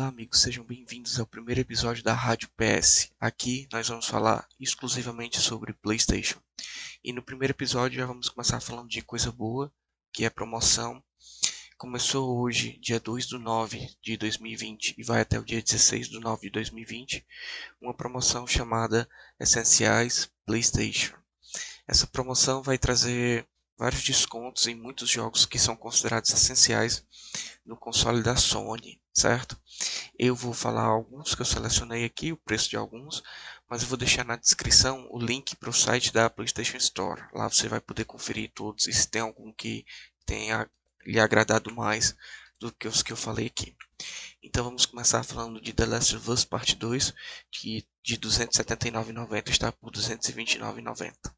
amigos, sejam bem-vindos ao primeiro episódio da Rádio PS. Aqui nós vamos falar exclusivamente sobre PlayStation. E no primeiro episódio já vamos começar falando de coisa boa, que é promoção. Começou hoje, dia 2 do 9 de 2020 e vai até o dia 16 do 9 de 2020, uma promoção chamada Essenciais PlayStation. Essa promoção vai trazer vários descontos em muitos jogos que são considerados essenciais no console da Sony, certo? Eu vou falar alguns que eu selecionei aqui, o preço de alguns, mas eu vou deixar na descrição o link para o site da PlayStation Store. Lá você vai poder conferir todos e se tem algum que tenha lhe agradado mais do que os que eu falei aqui. Então vamos começar falando de The Last of Us Part 2, que de 279,90 está por 229,90.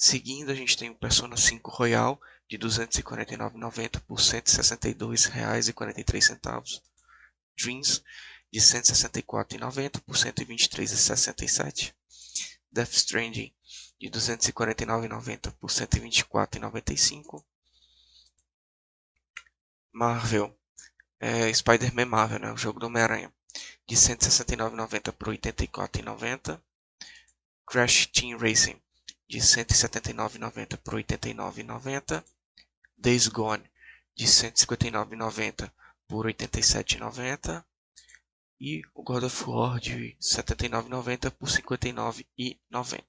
Seguindo, a gente tem o Persona 5 Royal de R$ 249,90 por R$ 162,43. Dreams de R$ 164,90 por R$ 123,67. Death Stranding de R$ 249,90 por R$ 124,95. Marvel, é, Spider-Man Marvel, né, o jogo do Homem-Aranha, de R$ 169,90 por R$ 84,90. Crash Team Racing de 179,90 por 89,90. Days Gone de 159,90 por 87,90 e o God of War de 79,90 por 59,90.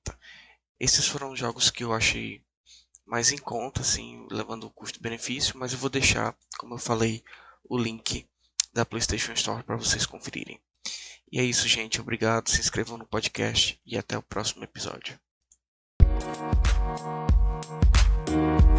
Esses foram os jogos que eu achei mais em conta, assim, levando o custo-benefício, mas eu vou deixar, como eu falei, o link da PlayStation Store para vocês conferirem. E é isso, gente. Obrigado. Se inscrevam no podcast e até o próximo episódio. Thank